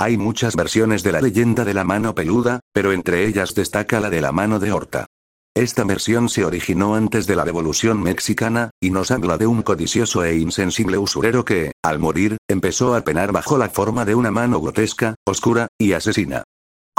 Hay muchas versiones de la leyenda de la mano peluda, pero entre ellas destaca la de la mano de Horta. Esta versión se originó antes de la Revolución Mexicana, y nos habla de un codicioso e insensible usurero que, al morir, empezó a penar bajo la forma de una mano grotesca, oscura, y asesina.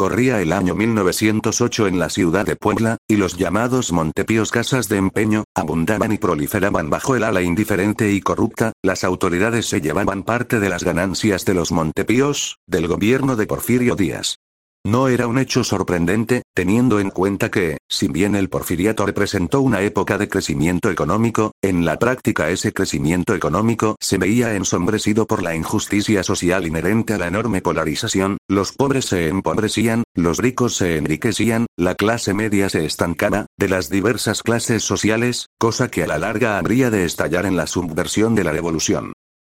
Corría el año 1908 en la ciudad de Puebla, y los llamados Montepíos casas de empeño, abundaban y proliferaban bajo el ala indiferente y corrupta, las autoridades se llevaban parte de las ganancias de los Montepíos, del gobierno de Porfirio Díaz. No era un hecho sorprendente, teniendo en cuenta que, si bien el porfiriato representó una época de crecimiento económico, en la práctica ese crecimiento económico se veía ensombrecido por la injusticia social inherente a la enorme polarización, los pobres se empobrecían, los ricos se enriquecían, la clase media se estancaba, de las diversas clases sociales, cosa que a la larga habría de estallar en la subversión de la revolución.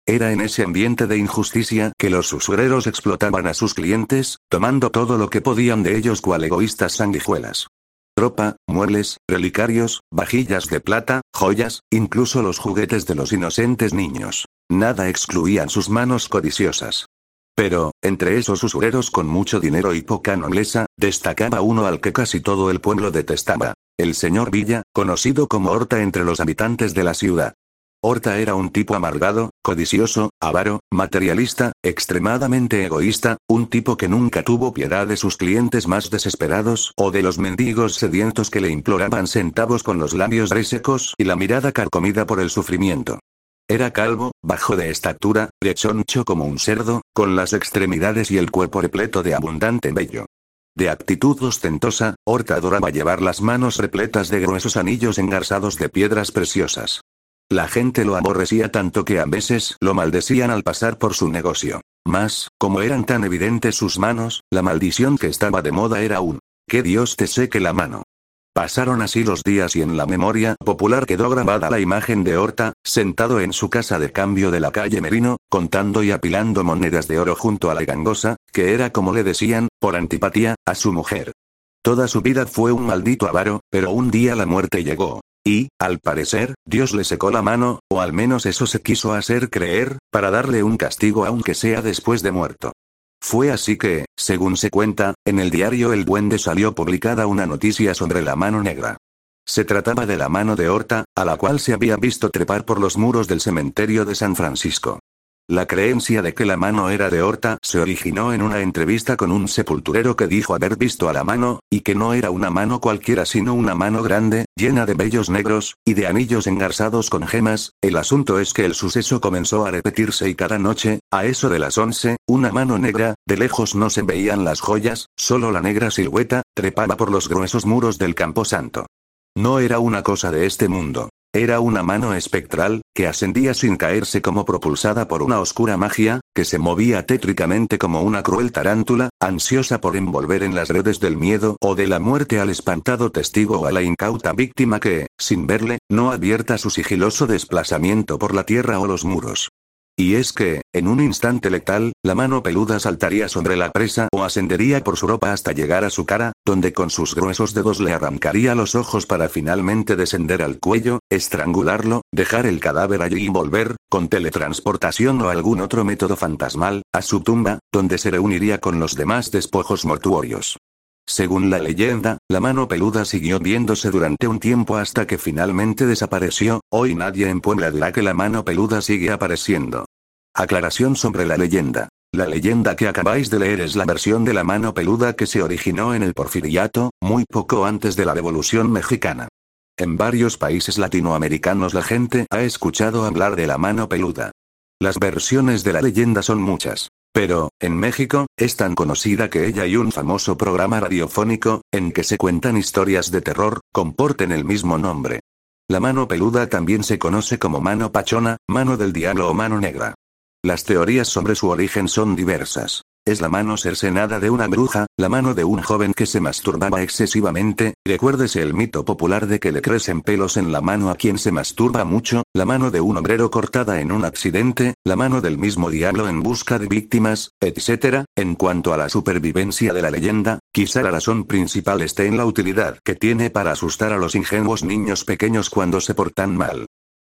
Era en ese ambiente de injusticia que los usureros explotaban a sus clientes, tomando todo lo que podían de ellos cual egoístas sanguijuelas. Ropa, muebles, relicarios, vajillas de plata, joyas, incluso los juguetes de los inocentes niños. Nada excluían sus manos codiciosas. Pero, entre esos usureros con mucho dinero y poca nobleza, destacaba uno al que casi todo el pueblo detestaba. El señor Villa, conocido como Horta entre los habitantes de la ciudad. Horta era un tipo amargado, codicioso, avaro, materialista, extremadamente egoísta, un tipo que nunca tuvo piedad de sus clientes más desesperados o de los mendigos sedientos que le imploraban centavos con los labios resecos y la mirada carcomida por el sufrimiento. Era calvo, bajo de estatura, rechoncho como un cerdo, con las extremidades y el cuerpo repleto de abundante vello. De actitud ostentosa, Horta adoraba llevar las manos repletas de gruesos anillos engarzados de piedras preciosas. La gente lo aborrecía tanto que a veces lo maldecían al pasar por su negocio. Mas, como eran tan evidentes sus manos, la maldición que estaba de moda era un que Dios te seque la mano. Pasaron así los días y en la memoria popular quedó grabada la imagen de Horta, sentado en su casa de cambio de la calle Merino, contando y apilando monedas de oro junto a la gangosa, que era como le decían, por antipatía, a su mujer. Toda su vida fue un maldito avaro, pero un día la muerte llegó. Y, al parecer, Dios le secó la mano, o al menos eso se quiso hacer creer, para darle un castigo aunque sea después de muerto. Fue así que, según se cuenta, en el diario El Duende salió publicada una noticia sobre la mano negra. Se trataba de la mano de Horta, a la cual se había visto trepar por los muros del cementerio de San Francisco. La creencia de que la mano era de Horta se originó en una entrevista con un sepulturero que dijo haber visto a la mano, y que no era una mano cualquiera sino una mano grande, llena de vellos negros, y de anillos engarzados con gemas. El asunto es que el suceso comenzó a repetirse y cada noche, a eso de las once, una mano negra, de lejos no se veían las joyas, solo la negra silueta, trepaba por los gruesos muros del camposanto. No era una cosa de este mundo. Era una mano espectral, que ascendía sin caerse como propulsada por una oscura magia, que se movía tétricamente como una cruel tarántula, ansiosa por envolver en las redes del miedo o de la muerte al espantado testigo o a la incauta víctima que, sin verle, no advierta su sigiloso desplazamiento por la tierra o los muros. Y es que, en un instante letal, la mano peluda saltaría sobre la presa o ascendería por su ropa hasta llegar a su cara, donde con sus gruesos dedos le arrancaría los ojos para finalmente descender al cuello, estrangularlo, dejar el cadáver allí y volver, con teletransportación o algún otro método fantasmal, a su tumba, donde se reuniría con los demás despojos mortuorios. Según la leyenda, la mano peluda siguió viéndose durante un tiempo hasta que finalmente desapareció, hoy nadie en Puebla dirá que la mano peluda sigue apareciendo. Aclaración sobre la leyenda. La leyenda que acabáis de leer es la versión de la mano peluda que se originó en el porfiriato, muy poco antes de la Revolución Mexicana. En varios países latinoamericanos la gente ha escuchado hablar de la mano peluda. Las versiones de la leyenda son muchas. Pero, en México, es tan conocida que ella y un famoso programa radiofónico, en que se cuentan historias de terror, comporten el mismo nombre. La mano peluda también se conoce como mano pachona, mano del diablo o mano negra. Las teorías sobre su origen son diversas. Es la mano cercenada de una bruja, la mano de un joven que se masturbaba excesivamente, recuérdese el mito popular de que le crecen pelos en la mano a quien se masturba mucho, la mano de un obrero cortada en un accidente, la mano del mismo diablo en busca de víctimas, etc. En cuanto a la supervivencia de la leyenda, quizá la razón principal esté en la utilidad que tiene para asustar a los ingenuos niños pequeños cuando se portan mal.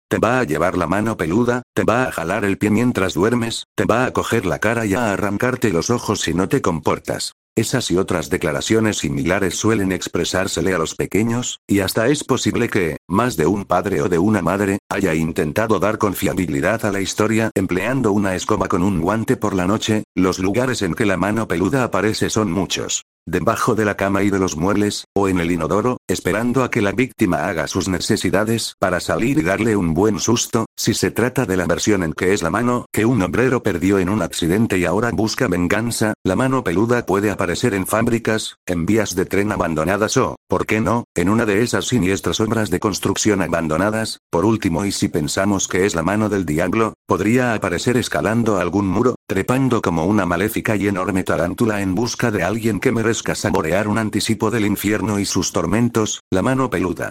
Te va a llevar la mano peluda, te va a jalar el pie mientras duermes, te va a coger la cara y a arrancarte los ojos si no te comportas. Esas y otras declaraciones similares suelen expresársele a los pequeños, y hasta es posible que, más de un padre o de una madre, haya intentado dar confiabilidad a la historia empleando una escoba con un guante por la noche, los lugares en que la mano peluda aparece son muchos debajo de la cama y de los muebles, o en el inodoro, esperando a que la víctima haga sus necesidades para salir y darle un buen susto, si se trata de la versión en que es la mano que un obrero perdió en un accidente y ahora busca venganza, la mano peluda puede aparecer en fábricas, en vías de tren abandonadas o, ¿por qué no?, en una de esas siniestras obras de construcción abandonadas, por último y si pensamos que es la mano del diablo, podría aparecer escalando algún muro, trepando como una maléfica y enorme tarántula en busca de alguien que merezca saborear un anticipo del infierno y sus tormentos, la mano peluda.